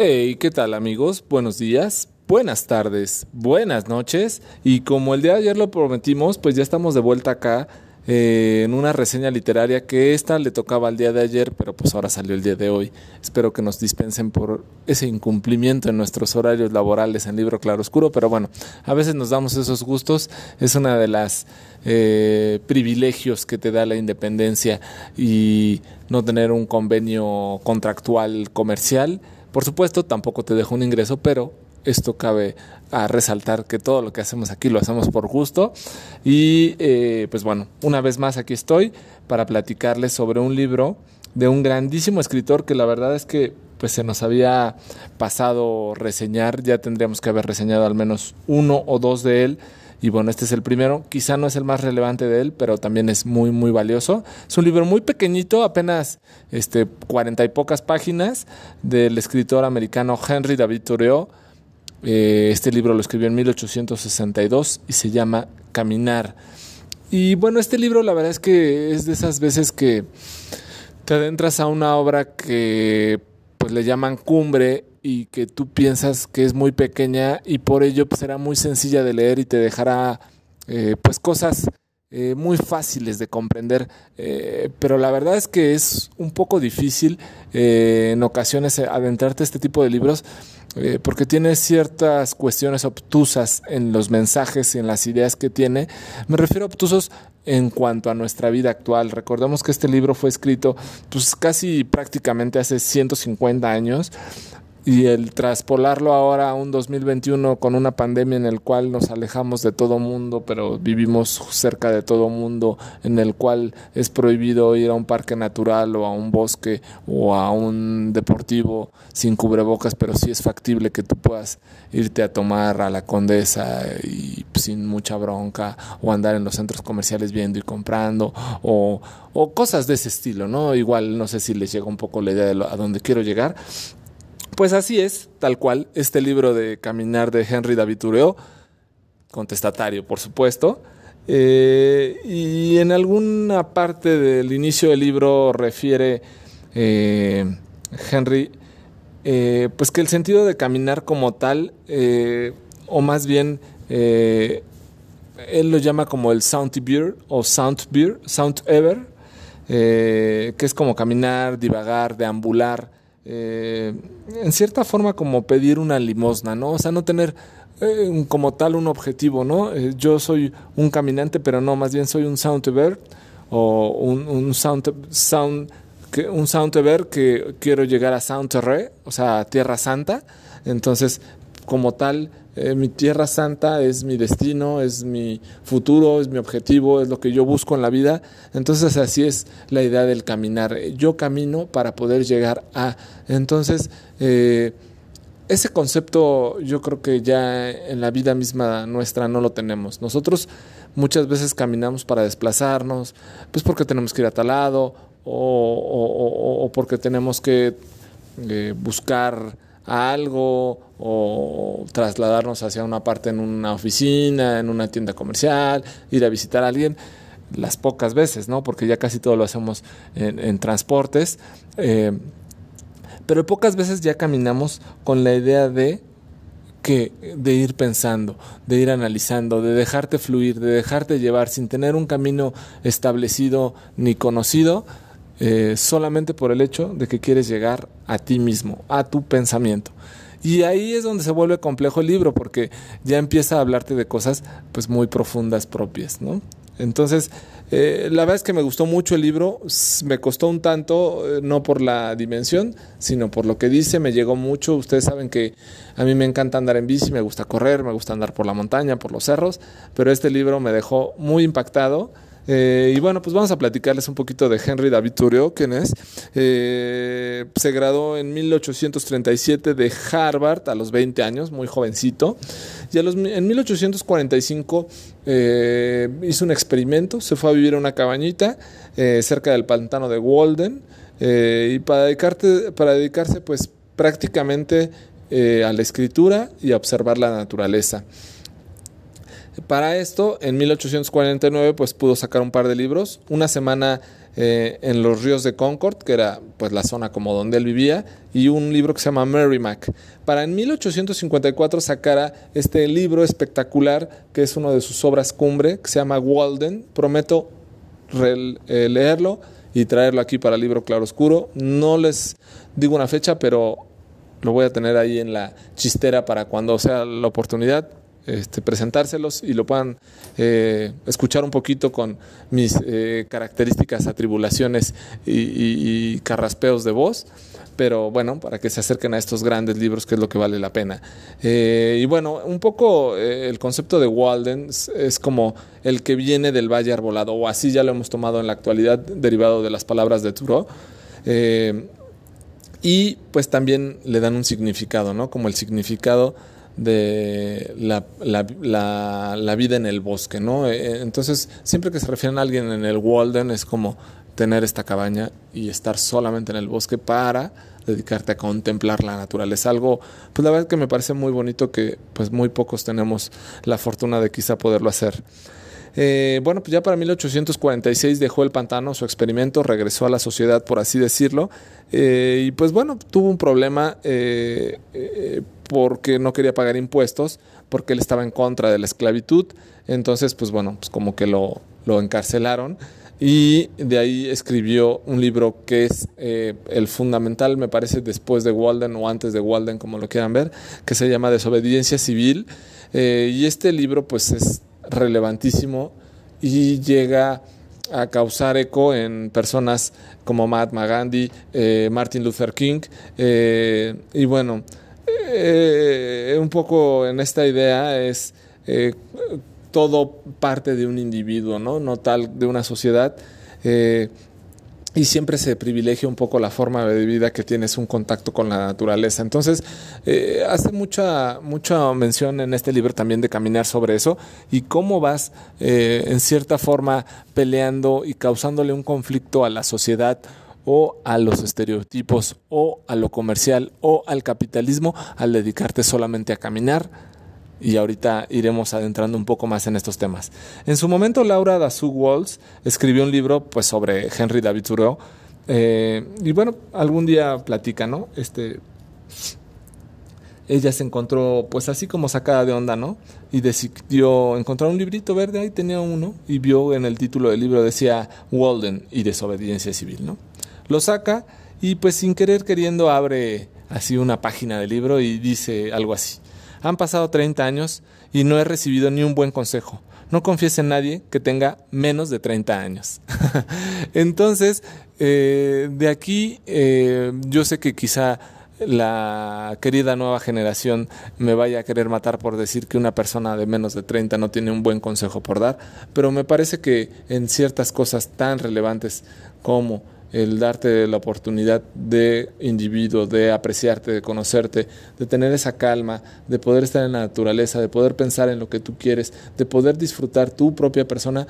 Hey, ¿qué tal amigos? Buenos días, buenas tardes, buenas noches. Y como el día de ayer lo prometimos, pues ya estamos de vuelta acá eh, en una reseña literaria que esta le tocaba el día de ayer, pero pues ahora salió el día de hoy. Espero que nos dispensen por ese incumplimiento en nuestros horarios laborales en Libro Claroscuro, pero bueno, a veces nos damos esos gustos. Es una de las eh, privilegios que te da la independencia y no tener un convenio contractual comercial por supuesto, tampoco te dejo un ingreso, pero esto cabe a resaltar que todo lo que hacemos aquí lo hacemos por gusto. Y eh, pues bueno, una vez más aquí estoy para platicarles sobre un libro de un grandísimo escritor que la verdad es que pues se nos había pasado reseñar, ya tendríamos que haber reseñado al menos uno o dos de él y bueno, este es el primero. Quizá no es el más relevante de él, pero también es muy, muy valioso. Es un libro muy pequeñito, apenas este, cuarenta y pocas páginas, del escritor americano Henry David Thoreau. Eh, este libro lo escribió en 1862 y se llama Caminar. Y bueno, este libro la verdad es que es de esas veces que te adentras a una obra que pues le llaman cumbre y que tú piensas que es muy pequeña y por ello pues, será muy sencilla de leer y te dejará eh, pues cosas eh, muy fáciles de comprender, eh, pero la verdad es que es un poco difícil en ocasiones adentrarte a este tipo de libros porque tiene ciertas cuestiones obtusas en los mensajes y en las ideas que tiene. Me refiero a obtusos en cuanto a nuestra vida actual. Recordemos que este libro fue escrito pues casi prácticamente hace 150 años y el traspolarlo ahora a un 2021 con una pandemia en el cual nos alejamos de todo mundo, pero vivimos cerca de todo mundo, en el cual es prohibido ir a un parque natural o a un bosque o a un deportivo sin cubrebocas, pero sí es factible que tú puedas irte a tomar a la condesa y sin mucha bronca o andar en los centros comerciales viendo y comprando o, o cosas de ese estilo, ¿no? Igual no sé si les llega un poco la idea de a dónde quiero llegar, pues así es, tal cual, este libro de Caminar de Henry David Thoreau, contestatario, por supuesto. Eh, y en alguna parte del inicio del libro refiere eh, Henry, eh, pues que el sentido de caminar como tal, o más bien él lo llama como el sound beer o sound beer, sound ever, que es como caminar, divagar, deambular, eh, en cierta forma como pedir una limosna, ¿no? O sea, no tener eh, como tal un objetivo, ¿no? Eh, yo soy un caminante, pero no, más bien soy un sound o un, un sound, sound que, un sound que quiero llegar a Saint o sea, Tierra Santa. Entonces, como tal, eh, mi tierra santa es mi destino, es mi futuro, es mi objetivo, es lo que yo busco en la vida. Entonces así es la idea del caminar. Yo camino para poder llegar a... Entonces, eh, ese concepto yo creo que ya en la vida misma nuestra no lo tenemos. Nosotros muchas veces caminamos para desplazarnos, pues porque tenemos que ir a tal lado o, porque tenemos que eh, buscar algo o trasladarnos hacia una parte en una oficina, en una tienda comercial, ir a visitar a alguien, las pocas veces, ¿no? Porque ya casi todo lo hacemos en, transportes. Eh, pero pocas veces ya caminamos con la idea de que de ir pensando, de ir analizando, de dejarte fluir, de dejarte llevar sin tener un camino establecido ni conocido, eh, solamente por el hecho de que quieres llegar a ti mismo, a tu pensamiento. Y ahí es donde se vuelve complejo el libro, porque ya empieza a hablarte de cosas pues muy profundas propias, ¿no? Entonces, eh, la verdad es que me gustó mucho el libro, me costó un tanto, eh, no por la dimensión, sino por lo que dice, me llegó mucho. Ustedes saben que a mí me encanta andar en bici, me gusta correr, me gusta andar por la montaña, por los cerros, pero este libro me dejó muy impactado eh, y bueno, pues vamos a platicarles un poquito de Henry David Thoreau, quien es. Eh, se graduó en 1837 de Harvard a los 20 años, muy jovencito. Y en 1845 eh, hizo un experimento, se fue a vivir a una cabañita cerca del pantano de Walden. y para, dedicarte, para dedicarse pues prácticamente a la escritura y a observar la naturaleza. Para esto, en 1849, pues pudo sacar un par de libros, una semana eh, en los ríos de Concord, que era pues la zona como donde él vivía, y un libro que se llama Merrimack. Para en 1854 sacara este libro espectacular, que es uno de sus obras cumbre, que se llama Walden. Prometo eh, leerlo y traerlo aquí para el libro Claroscuro. No les digo una fecha, pero lo voy a tener ahí en la chistera para cuando sea la oportunidad. Este, presentárselos y lo puedan eh, escuchar un poquito con mis eh, características, atribulaciones y, carraspeos de voz. Pero bueno, para que se acerquen a estos grandes libros, que es lo que vale la pena. Eh, y bueno, un poco el concepto de Walden es, como el que viene del valle arbolado, o así ya lo hemos tomado en la actualidad, derivado de las palabras de Thoreau. y pues también le dan un significado, ¿no? Como el significado de la, la, vida en el bosque, ¿no? Eh, entonces, siempre que se refieren a alguien en el Walden es como tener esta cabaña y estar solamente en el bosque para dedicarte a contemplar la naturaleza. Algo, pues la verdad que me parece muy bonito que pues muy pocos tenemos la fortuna de quizá poderlo hacer. Eh, bueno, pues ya para 1846 dejó el pantano, su experimento, regresó a la sociedad, por así decirlo, eh, y pues bueno, tuvo un problema porque no quería pagar impuestos, porque él estaba en contra de la esclavitud. Entonces, pues bueno, pues como que lo, lo encarcelaron y de ahí escribió un libro que es eh, el fundamental, me parece, después de Walden o antes de Walden, como lo quieran ver, que se llama Desobediencia Civil. Eh, y este libro pues es relevantísimo y llega a causar eco en personas como Mahatma Gandhi, eh, Martin Luther King, y bueno, eh, un poco en esta idea es eh, todo parte de un individuo, ¿no? No tal de una sociedad. Eh, y siempre se privilegia un poco la forma de vida que tienes un contacto con la naturaleza. Entonces, hace mucha, mucha mención en este libro también de caminar sobre eso y cómo vas en cierta forma peleando y causándole un conflicto a la sociedad o a los estereotipos o a lo comercial o al capitalismo al dedicarte solamente a caminar y ahorita iremos adentrando un poco más en estos temas. En su momento Laura Dazug Walls escribió un libro pues sobre Henry David Thoreau eh, y bueno, algún día platica, ¿no? Este ella se encontró pues así como sacada de onda, ¿no? Y decidió encontrar un librito verde, ahí tenía uno, y vio en el título del libro decía Walden y desobediencia civil, ¿no? Lo saca y pues sin querer queriendo abre así una página del libro y dice algo así. Han pasado 30 años y no he recibido ni un buen consejo. No confíes en nadie que tenga menos de 30 años. Entonces, eh, de aquí eh, yo sé que quizá la querida nueva generación me vaya a querer matar por decir que una persona de menos de 30 no tiene un buen consejo por dar, pero me parece que en ciertas cosas tan relevantes como el darte la oportunidad de individuo, de apreciarte, de conocerte, de tener esa calma, de poder estar en la naturaleza, de poder pensar en lo que tú quieres, de poder disfrutar tu propia persona.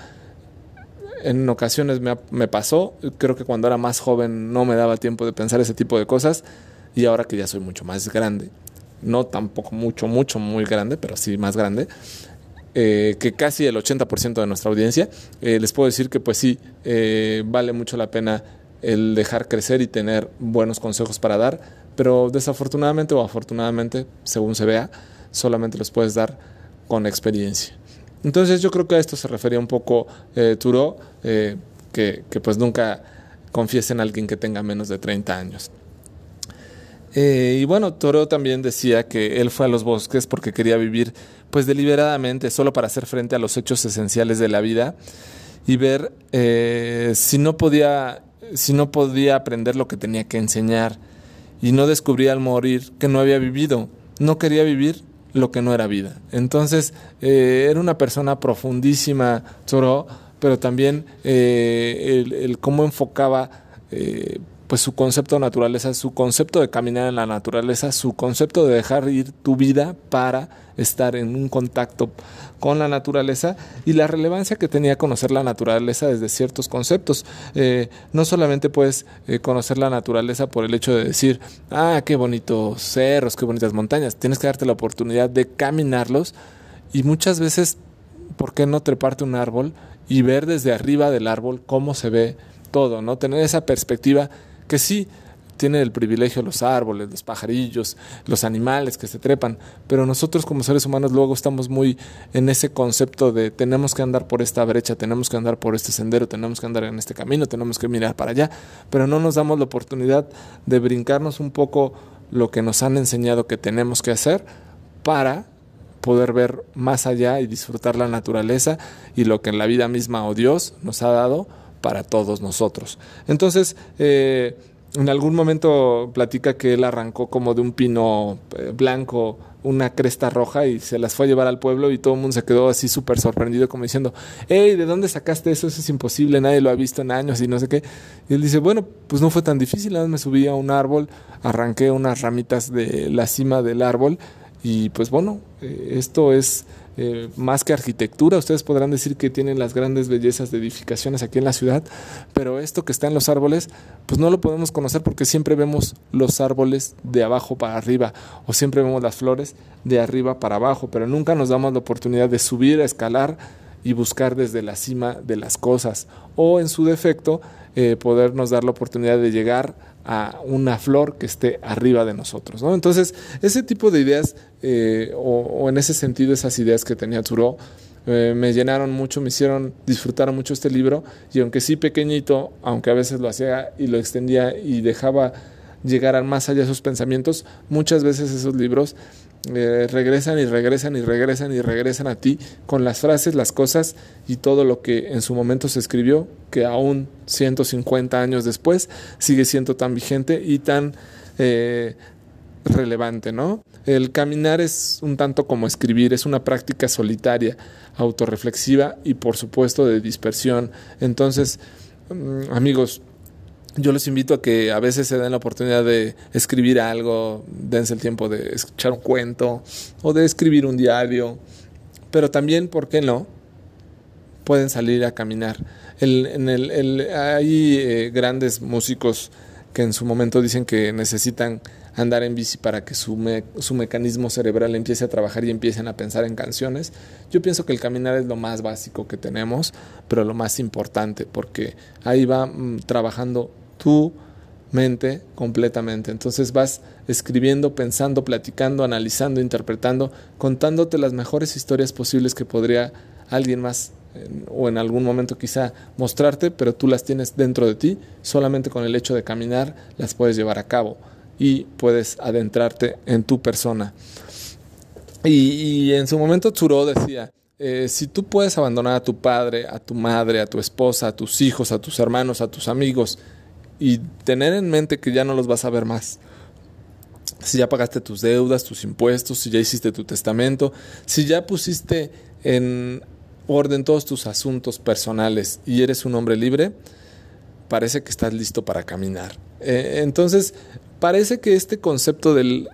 En ocasiones me, me pasó, creo que cuando era más joven no me daba tiempo de pensar ese tipo de cosas y ahora que ya soy mucho más grande, no tampoco mucho, mucho, muy grande, pero sí más grande, eh, que casi el 80% de nuestra audiencia, eh, les puedo decir que pues sí, eh, vale mucho la pena el dejar crecer y tener buenos consejos para dar, pero desafortunadamente o afortunadamente, según se vea, solamente los puedes dar con experiencia. Entonces yo creo que a esto se refería un poco eh, eh, que, pues nunca confíes en alguien que tenga menos de 30 años. Eh, y bueno, Toro también decía que él fue a los bosques porque quería vivir pues deliberadamente, solo para hacer frente a los hechos esenciales de la vida y ver si no podía si no podía aprender lo que tenía que enseñar y no descubría al morir que no había vivido, no quería vivir lo que no era vida. Entonces eh, era una persona profundísima, pero también eh, el, cómo enfocaba eh, pues su concepto de naturaleza, su concepto de caminar en la naturaleza, su concepto de dejar ir tu vida para estar en un contacto con la naturaleza y la relevancia que tenía conocer la naturaleza desde ciertos conceptos. Eh, no solamente puedes eh, conocer la naturaleza por el hecho de decir, ah, qué bonitos cerros, qué bonitas montañas, tienes que darte la oportunidad de caminarlos y muchas veces ¿por qué no treparte un árbol y ver desde arriba del árbol cómo se ve todo, ¿no? Tener esa perspectiva que sí tiene el privilegio los árboles, los pajarillos, los animales que se trepan, pero nosotros como seres humanos luego estamos muy en ese concepto de tenemos que andar por esta brecha, tenemos que andar por este sendero, tenemos que andar en este camino, tenemos que mirar para allá, pero no nos damos la oportunidad de brincarnos un poco lo que nos han enseñado que tenemos que hacer para poder ver más allá y disfrutar la naturaleza y lo que en la vida misma o Dios nos ha dado para todos nosotros. Entonces, eh, en algún momento platica que él arrancó como de un pino eh, blanco una cresta roja y se las fue a llevar al pueblo y todo el mundo se quedó así súper sorprendido como diciendo, hey, ¿de dónde sacaste eso? Eso es imposible, nadie lo ha visto en años y no sé qué. Y él dice, bueno, pues no fue tan difícil, nada más me subí a un árbol, arranqué unas ramitas de la cima del árbol y pues bueno, eh, esto es eh, más que arquitectura. Ustedes podrán decir que tienen las grandes bellezas de edificaciones aquí en la ciudad, pero esto que está en los árboles, pues no lo podemos conocer porque siempre vemos los árboles de abajo para arriba o siempre vemos las flores de arriba para abajo, pero nunca nos damos la oportunidad de subir, a escalar y buscar desde la cima de las cosas o en su defecto eh, podernos dar la oportunidad de llegar a una flor que esté arriba de nosotros. ¿no? Entonces, ese tipo de ideas, eh, o, en ese sentido, esas ideas que tenía Thoreau, eh, me llenaron mucho, me hicieron disfrutar mucho este libro, y aunque sí pequeñito, aunque a veces lo hacía y lo extendía y dejaba llegar más allá de sus pensamientos, muchas veces esos libros eh, regresan y regresan y regresan y regresan a ti con las frases, las cosas y todo lo que en su momento se escribió, que aún 150 años después sigue siendo tan vigente y tan eh, relevante, ¿no? El caminar es un tanto como escribir, es una práctica solitaria, autorreflexiva y por supuesto de dispersión. Entonces, mm, amigos, yo los invito a que a veces se den la oportunidad de escribir algo, dense el tiempo de escuchar un cuento o de escribir un diario, pero también, ¿por qué no? Pueden salir a caminar. en el, hay eh, grandes músicos que en su momento dicen que necesitan andar en bici para que su, su mecanismo cerebral empiece a trabajar y empiecen a pensar en canciones. Yo pienso que el caminar es lo más básico que tenemos, pero lo más importante, porque ahí va mm, trabajando tu mente completamente. Entonces vas escribiendo, pensando, platicando, analizando, interpretando, contándote las mejores historias posibles que podría alguien más o en algún momento quizá mostrarte, pero tú las tienes dentro de ti, solamente con el hecho de caminar las puedes llevar a cabo y puedes adentrarte en tu persona. Y, en su momento Tsuro decía, eh, si tú puedes abandonar a tu padre, a tu madre, a tu esposa, a tus hijos, a tus hermanos, a tus amigos, y tener en mente que ya no los vas a ver más. Si ya pagaste tus deudas, tus impuestos, si ya hiciste tu testamento, si ya pusiste en orden todos tus asuntos personales y eres un hombre libre, parece que estás listo para caminar. Eh, entonces, parece que este concepto del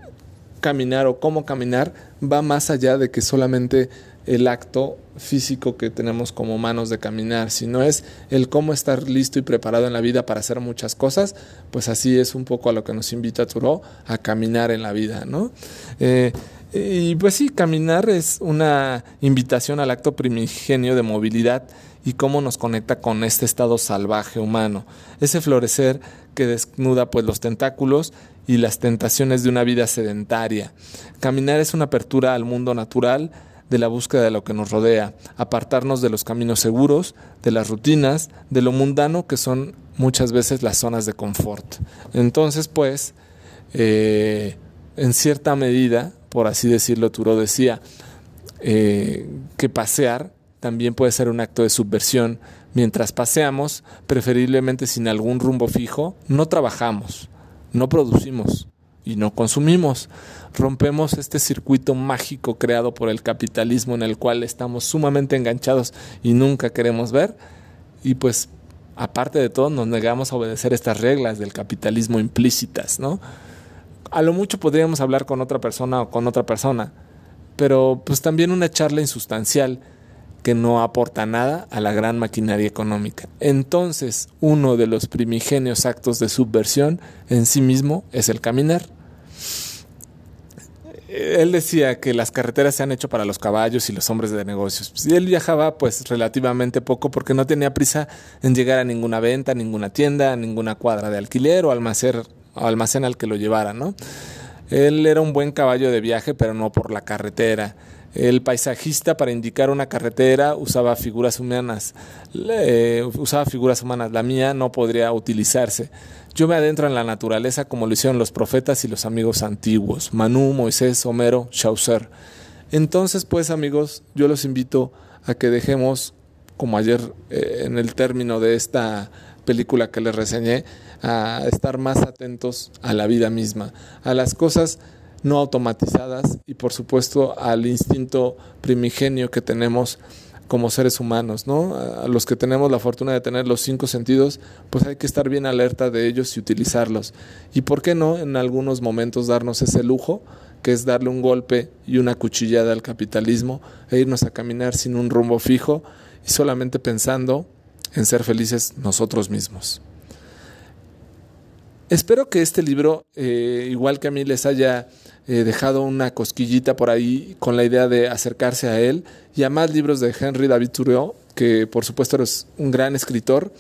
caminar o cómo caminar va más allá de que solamente el acto físico que tenemos como manos de caminar, sino es el cómo estar listo y preparado en la vida para hacer muchas cosas, pues así es un poco a lo que nos invita Turo a caminar en la vida, ¿no? Eh, y pues sí, caminar es una invitación al acto primigenio de movilidad y cómo nos conecta con este estado salvaje humano, ese florecer que desnuda pues los tentáculos y las tentaciones de una vida sedentaria. Caminar es una apertura al mundo natural, de la búsqueda de lo que nos rodea, apartarnos de los caminos seguros, de las rutinas, de lo mundano que son muchas veces las zonas de confort. Entonces, pues, eh, en cierta medida, por así decirlo, Turo decía, eh, que pasear también puede ser un acto de subversión. Mientras paseamos, preferiblemente sin algún rumbo fijo, no trabajamos, no producimos y no consumimos rompemos este circuito mágico creado por el capitalismo en el cual estamos sumamente enganchados y nunca queremos ver. Y pues, aparte de todo, nos negamos a obedecer estas reglas del capitalismo implícitas, ¿no? A lo mucho podríamos hablar con otra persona o con otra persona, pero pues también una charla insustancial que no aporta nada a la gran maquinaria económica. Entonces, uno de los primigenios actos de subversión en sí mismo es el caminar. Él decía que las carreteras se han hecho para los caballos y los hombres de negocios. Y él viajaba pues relativamente poco porque no tenía prisa en llegar a ninguna venta, a ninguna tienda, a ninguna cuadra de alquiler o almacén, almacén al que lo llevara, ¿no? Él era un buen caballo de viaje, pero no por la carretera. El paisajista para indicar una carretera usaba figuras humanas. usaba figuras humanas. La mía no podría utilizarse. Yo me adentro en la naturaleza como lo hicieron los profetas y los amigos antiguos, Manú, Moisés, Homero, Chaucer. Entonces, pues amigos, yo los invito a que dejemos, como ayer eh, en el término de esta película que les reseñé, a estar más atentos a la vida misma, a las cosas no automatizadas y por supuesto al instinto primigenio que tenemos como seres humanos, ¿no? A los que tenemos la fortuna de tener los cinco sentidos, pues hay que estar bien alerta de ellos y utilizarlos. Y por qué no en algunos momentos darnos ese lujo, que es darle un golpe y una cuchillada al capitalismo e irnos a caminar sin un rumbo fijo y solamente pensando en ser felices nosotros mismos. Espero que este libro, eh, igual que a mí, les haya eh, dejado una cosquillita por ahí con la idea de acercarse a él y a más libros de Henry David Thoreau, que por supuesto es un gran escritor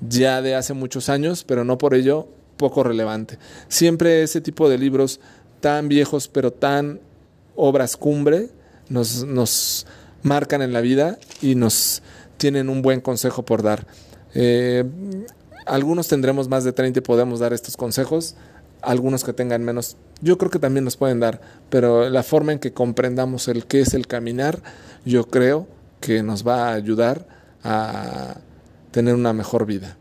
ya de hace muchos años, pero no por ello poco relevante. Siempre ese tipo de libros tan viejos, pero tan obras cumbre, nos, nos marcan en la vida y nos tienen un buen consejo por dar. Eh, algunos tendremos más de 30 y podemos dar estos consejos, algunos que tengan menos, yo creo que también nos pueden dar, pero la forma en que comprendamos el qué es el caminar, yo creo que nos va a ayudar a tener una mejor vida.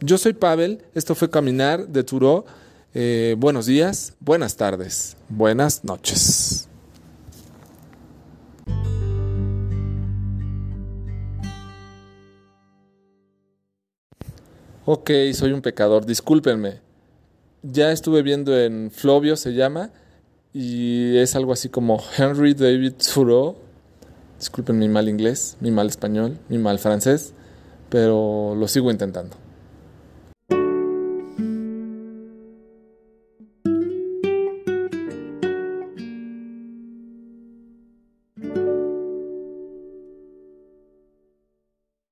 Yo soy Pavel, esto fue Caminar de Turó. Eh, buenos días, buenas tardes, buenas noches. Ok, soy un pecador, discúlpenme. Ya estuve viendo en Flovio, se llama, y es algo así como Henry David Thoreau. Disculpen mi mal inglés, mi mal español, mi mal francés, pero lo sigo intentando.